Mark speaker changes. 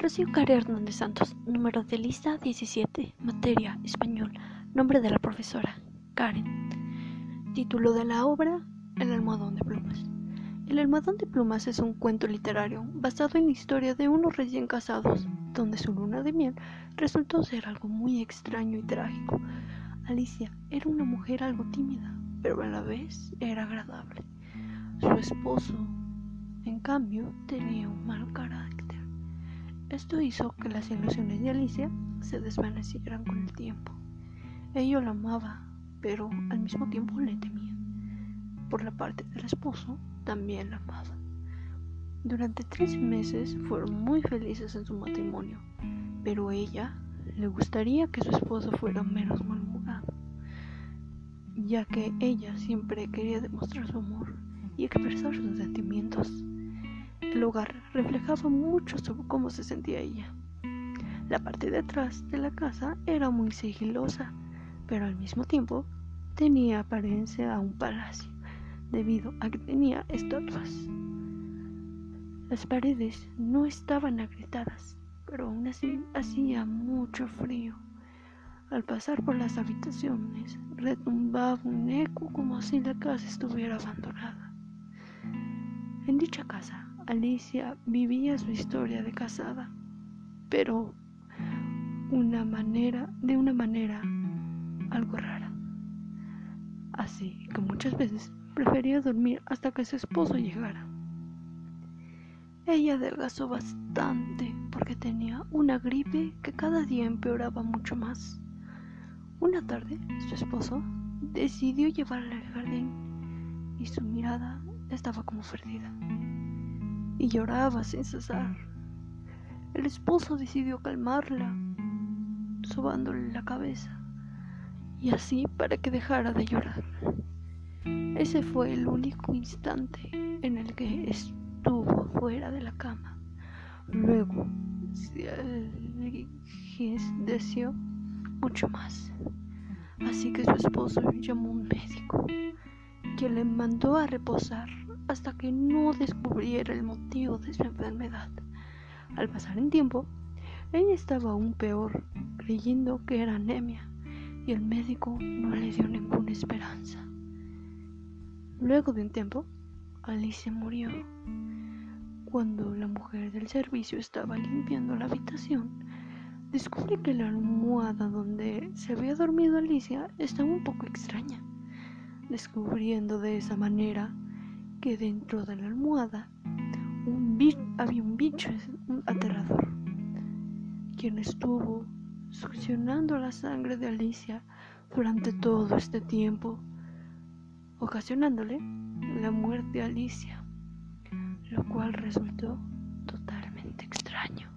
Speaker 1: Rocío Care Hernández Santos, número de lista 17, materia español, nombre de la profesora Karen. Título de la obra El almohadón de plumas. El almohadón de plumas es un cuento literario basado en la historia de unos recién casados, donde su luna de miel resultó ser algo muy extraño y trágico. Alicia era una mujer algo tímida, pero a la vez era agradable. Su esposo, en cambio, tenía un mal carácter. Esto hizo que las ilusiones de Alicia se desvanecieran con el tiempo. Ella la amaba, pero al mismo tiempo le temía. Por la parte del esposo, también la amaba. Durante tres meses fueron muy felices en su matrimonio, pero ella le gustaría que su esposo fuera menos malhumorado, ya que ella siempre quería demostrar su amor y expresar sus sentimientos. El hogar reflejaba mucho sobre cómo se sentía ella. La parte de atrás de la casa era muy sigilosa, pero al mismo tiempo tenía apariencia a un palacio, debido a que tenía estatuas. Las paredes no estaban agrietadas, pero aún así hacía mucho frío. Al pasar por las habitaciones, retumbaba un eco como si la casa estuviera abandonada. En dicha casa Alicia vivía su historia de casada, pero una manera, de una manera algo rara. Así que muchas veces prefería dormir hasta que su esposo llegara. Ella adelgazó bastante porque tenía una gripe que cada día empeoraba mucho más. Una tarde, su esposo decidió llevarla al jardín y su mirada estaba como perdida y lloraba sin cesar. El esposo decidió calmarla, sobándole la cabeza, y así para que dejara de llorar. Ese fue el único instante en el que estuvo fuera de la cama. Luego, deseó mucho más. Así que su esposo llamó a un médico, quien le mandó a reposar hasta que no descubriera el motivo de su enfermedad. Al pasar el tiempo, ella estaba aún peor, creyendo que era anemia, y el médico no le dio ninguna esperanza. Luego de un tiempo, Alice murió. Cuando la mujer del servicio estaba limpiando la habitación, descubre que la almohada donde se había dormido Alicia estaba un poco extraña, descubriendo de esa manera que dentro de la almohada había un bicho aterrador, quien estuvo succionando la sangre de Alicia durante todo este tiempo, ocasionándole la muerte de Alicia, lo cual resultó totalmente extraño.